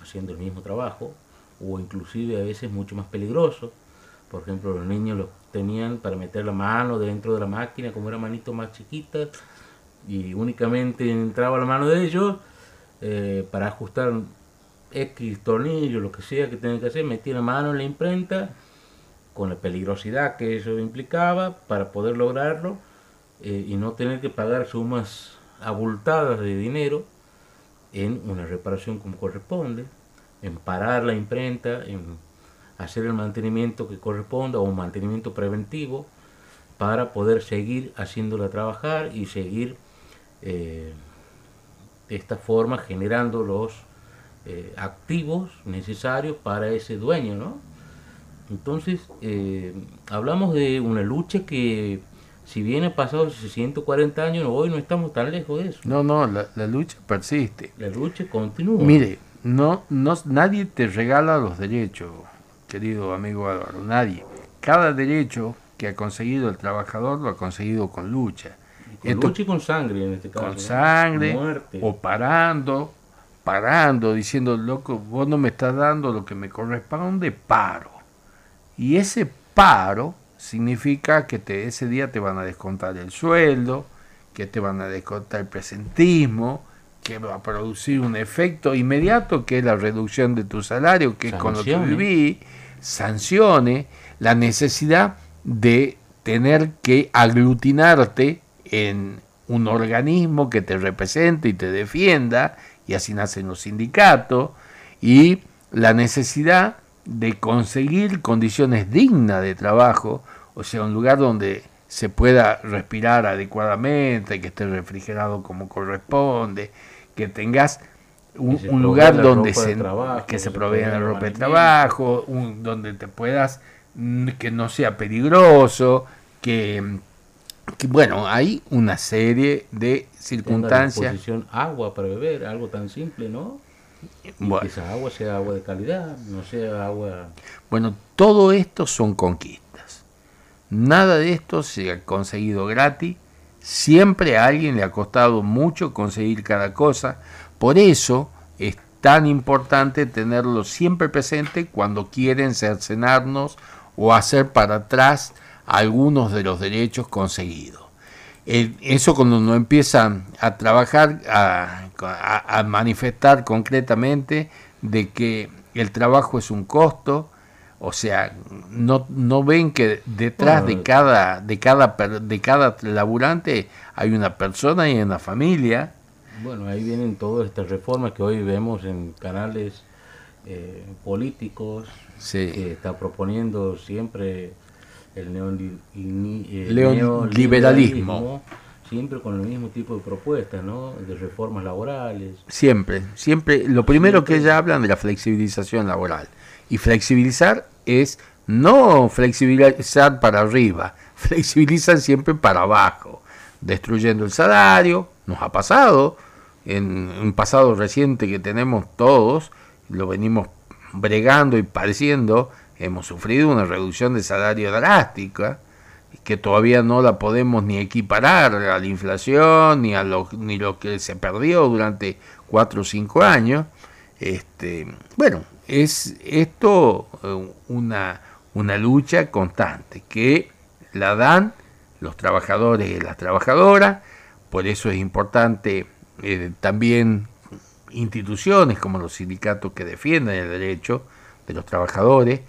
haciendo el mismo trabajo, o inclusive a veces mucho más peligroso. Por ejemplo, los niños los tenían para meter la mano dentro de la máquina, como era manito más chiquita, y únicamente entraba la mano de ellos eh, para ajustar X tornillo, lo que sea que tengan que hacer, metían la mano en la imprenta, con la peligrosidad que eso implicaba, para poder lograrlo eh, y no tener que pagar sumas abultadas de dinero en una reparación como corresponde, en parar la imprenta, en hacer el mantenimiento que corresponda o un mantenimiento preventivo para poder seguir haciéndola trabajar y seguir eh, de esta forma generando los eh, activos necesarios para ese dueño, ¿no? Entonces, eh, hablamos de una lucha que, si bien ha pasado 140 años, hoy no estamos tan lejos de eso. No, no, la, la lucha persiste. La lucha continúa. Mire, no, no, nadie te regala los derechos querido amigo Álvaro, nadie. Cada derecho que ha conseguido el trabajador lo ha conseguido con lucha. Con lucha y con sangre en este caso. Con sangre o parando, parando, diciendo, loco, vos no me estás dando lo que me corresponde, paro. Y ese paro significa que te, ese día te van a descontar el sueldo, que te van a descontar el presentismo, que va a producir un efecto inmediato que es la reducción de tu salario, que es con lo que viví, sancione la necesidad de tener que aglutinarte en un organismo que te represente y te defienda, y así nacen los sindicatos, y la necesidad de conseguir condiciones dignas de trabajo, o sea, un lugar donde se pueda respirar adecuadamente, que esté refrigerado como corresponde, que tengas un, lugar donde se, que se provea la ropa de trabajo, un, donde te puedas, mm, que no sea peligroso, que, bueno, hay una serie de circunstancias. agua para beber, algo tan simple, ¿no? que esa agua sea agua de calidad, no sea agua... Bueno, todo esto son conquistas. Nada de esto se ha conseguido gratis. Siempre a alguien le ha costado mucho conseguir cada cosa por eso es tan importante tenerlo siempre presente cuando quieren cercenarnos o hacer para atrás algunos de los derechos conseguidos. Eso cuando uno empieza a trabajar, a, manifestar concretamente de que el trabajo es un costo, o sea, no, no ven que detrás de cada, de cada de cada laburante hay una persona y una familia bueno, ahí vienen todas estas reformas que hoy vemos en canales eh, políticos que está proponiendo siempre el, neoliberalismo. Siempre con el mismo tipo de propuestas, ¿no? De reformas laborales. Siempre, siempre. Lo primero que ella hablan de la flexibilización laboral. Y flexibilizar es no flexibilizar para arriba, (laughs) flexibilizan siempre para abajo, destruyendo el salario, nos ha pasado, en un pasado reciente que tenemos todos, lo venimos bregando y padeciendo, hemos sufrido una reducción de salario drástica que todavía no la podemos ni equiparar a la inflación ni a lo, ni lo que se perdió durante cuatro o cinco años. Este, bueno, es esto eh, una, una lucha constante que la dan los trabajadores y las trabajadoras, por eso es importante eh, también instituciones como los sindicatos que defienden el derecho de los trabajadores,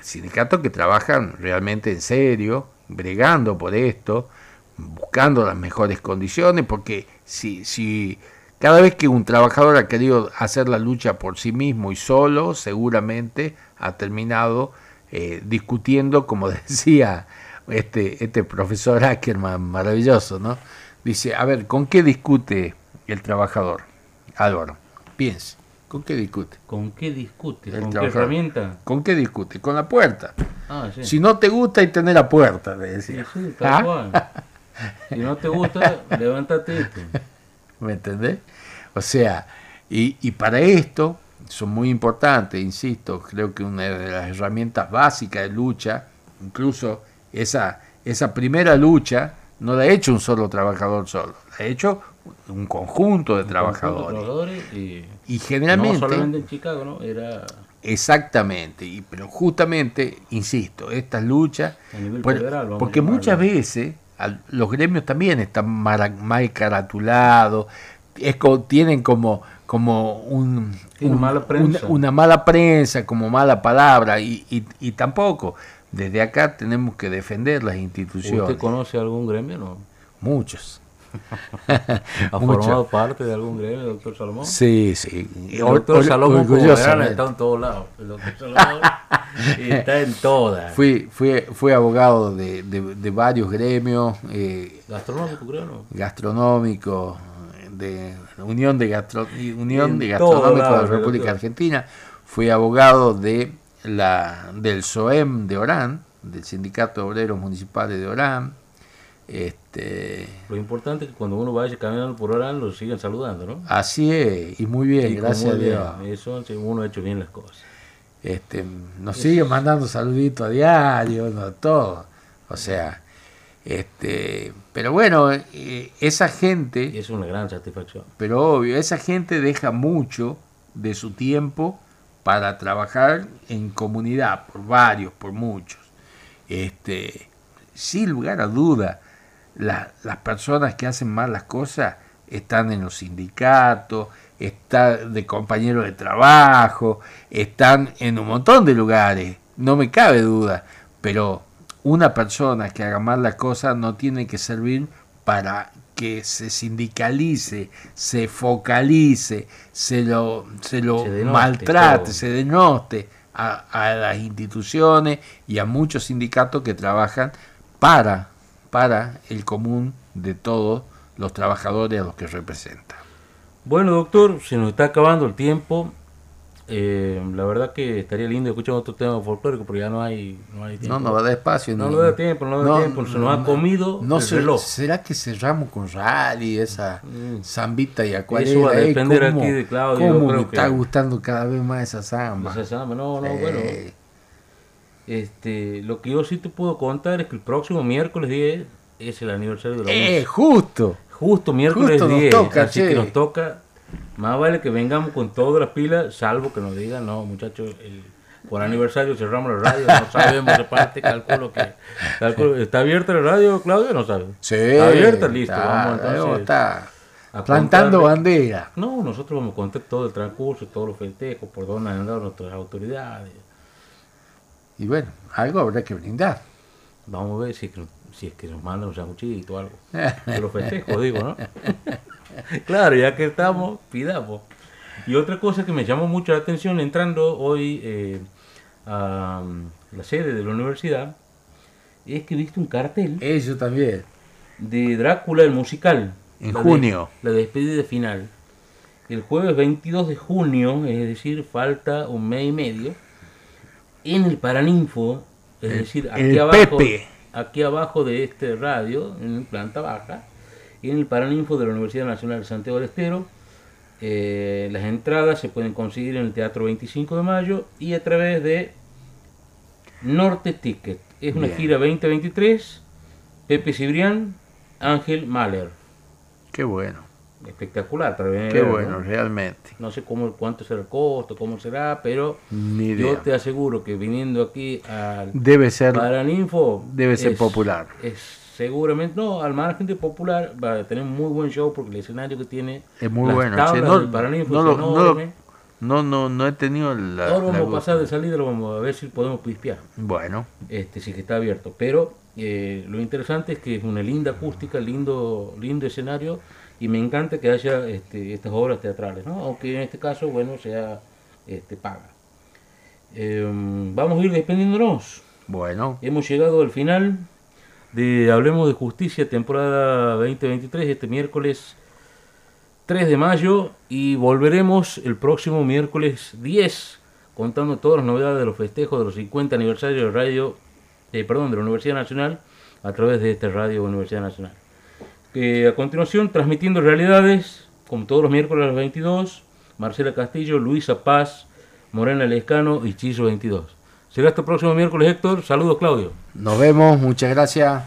sindicatos que trabajan realmente en serio, bregando por esto, buscando las mejores condiciones, porque si, si cada vez que un trabajador ha querido hacer la lucha por sí mismo y solo, seguramente ha terminado eh, discutiendo, como (laughs) decía este, este profesor Ackerman, maravilloso, ¿no? Dice, a ver, ¿con qué discute el trabajador? Álvaro, piense, ¿con qué discute? ¿Con qué discute? El ¿Con qué trabajador. herramienta? ¿Con qué discute? Con la puerta. Ah, sí. Si no te gusta, que tener la puerta, le Sí, decía. sí, tal ¿Ah? cual. Si no te gusta, (laughs) levántate. este. ¿Me entendés? O sea, y, y para esto son muy importantes, insisto, creo que una de las herramientas básicas de lucha, incluso esa, esa primera lucha, no la ha hecho un solo trabajador solo, la ha hecho un conjunto de trabajadores. Trabajadores y Y generalmente... no solamente en Chicago, ¿no? Era Exactamente, y, pero justamente, insisto, estas luchas, por- federal. porque muchas veces los gremios también están mal caratulados, es tienen como, como un, mala una mala prensa, como mala palabra, y, y, y tampoco. Desde acá tenemos que defender las instituciones. ¿Usted conoce algún gremio? No? Muchos. ¿Ha (laughs) formado parte de algún gremio, doctor Salomón? Sí, sí. El Or- doctor or- Salomón, orgullosamente. está en todos lados. El doctor Salomón (laughs) está en todas. Fui, fui, fui abogado de, de- de varios gremios eh, Gastronómico, creo, ¿no? gastronómicos, de Unión de, Gastro- Unión En de Gastronómicos de la República doctor. Argentina. Fui abogado de la, del SOEM de Orán, del Sindicato de Obreros Municipales de Orán. Este, Lo importante es que cuando uno vaya caminando por Orán lo sigan saludando, ¿no? así es, y muy bien, Y gracias a Dios. Eso, uno ha hecho bien las cosas. Este, nos sigue mandando saluditos a diario, no, todo. O sea, este, pero bueno, eh, esa gente, Es una gran satisfacción. pero obvio, esa gente deja mucho de su tiempo para trabajar en comunidad, por varios, por muchos. Este, sin lugar a duda, la- las personas que hacen mal las cosas están en los sindicatos, están de compañeros de trabajo, están en un montón de lugares, no me cabe duda, pero una persona que haga mal las cosas no tiene que servir para que se sindicalice, se focalice, se lo, se lo Se maltrate, todo. se denoste a, a las instituciones y a muchos sindicatos que trabajan para, para el común de todos los trabajadores a los que representan. Bueno, doctor, se nos está acabando el tiempo. Eh, la verdad que estaría lindo escuchar otro tema folclórico, pero ya no hay, no hay tiempo. No, no va a dar espacio. No ni- nos da tiempo, no nos da tiempo, se nos ha comido no el sé, reloj. ¿Será que cerramos con rally, esa Mm. zambita y acuarela? Eso va a eh? depender ¿Cómo- aquí de Claudio, ¿Cómo me creo está que- gustando cada vez más esa zamba? No se sabe, no, no, Eh, bueno. Este, lo que yo sí te puedo contar es que el próximo miércoles 10 es el aniversario de la eh, justo. Justo miércoles justo nos 10, toca, así che. que nos toca. Más vale que vengamos con todas las pilas, salvo que nos digan, no, muchachos, el, por aniversario cerramos la radio, no (laughs) sabemos de parte, calculo que. calculo- ¿Está abierta la radio, Claudio? No sabe. Sí, Está abierta, listo, está, vamos entonces. estar a plantando contarle- bandera. No, nosotros vamos a contar todo el transcurso, todos los festejos, por dónde han andado nuestras autoridades. Y bueno, algo habrá que brindar. Vamos a ver si es que, si es que nos mandan un sanguchito o algo. (laughs) De los festejos, digo, ¿no? (laughs) claro, ya que estamos, pidamos. Y otra cosa que me llamó mucho la atención entrando hoy eh, a mm, la sede de la universidad es que viste un cartel Eso también. de Drácula el musical. En La de- junio. la despedida final. El jueves 22 de junio, es decir, falta un mes y medio, en el Paraninfo, es El- decir, aquí el abajo, Pepe. aquí abajo de este radio, en planta baja, en el Paraninfo de la Universidad Nacional de Santiago del Estero. Eh, las entradas se pueden conseguir en el Teatro 25 de Mayo y a través de Norte Ticket. Es una Bien. gira 2023. Pepe Cibrián, Ángel Mahler. Qué bueno. Espectacular para venir a Qué ver, bueno, ¿no? realmente. No sé cómo, cuánto será el costo, cómo será, pero Ni yo te aseguro que viniendo aquí al Debe ser. Paraninfo debe ser es- popular. Es seguramente, no, al margen de popular, va a tener un muy buen show porque el escenario que tiene, Es muy las bueno, tablas che, no- del Paraninfo no lo- no lo- enorme. No, no, no he tenido la. Ahora vamos a pasar de salida, lo vamos a ver si podemos pispear. Bueno, este, sí que está abierto. Pero eh, lo interesante es que es una linda acústica, lindo, lindo escenario y me encanta que haya este, estas obras teatrales, ¿no? aunque en este caso, bueno, sea este, paga. Eh, vamos a ir despidiéndonos. bueno. Hemos llegado al final de Hablemos de Justicia, temporada 2023, este miércoles 3 de mayo y volveremos el próximo miércoles 10 contando todas las novedades de los festejos de los 50 aniversarios de radio, eh, perdón, de la Universidad Nacional a través de esta radio Universidad Nacional. Eh, a continuación, transmitiendo realidades, como todos los miércoles a las 22, Marcela Castillo, Luisa Paz, Morena Lescano y Chillo 22. Será hasta el próximo miércoles, Héctor. Saludos, Claudio. Nos vemos, muchas gracias.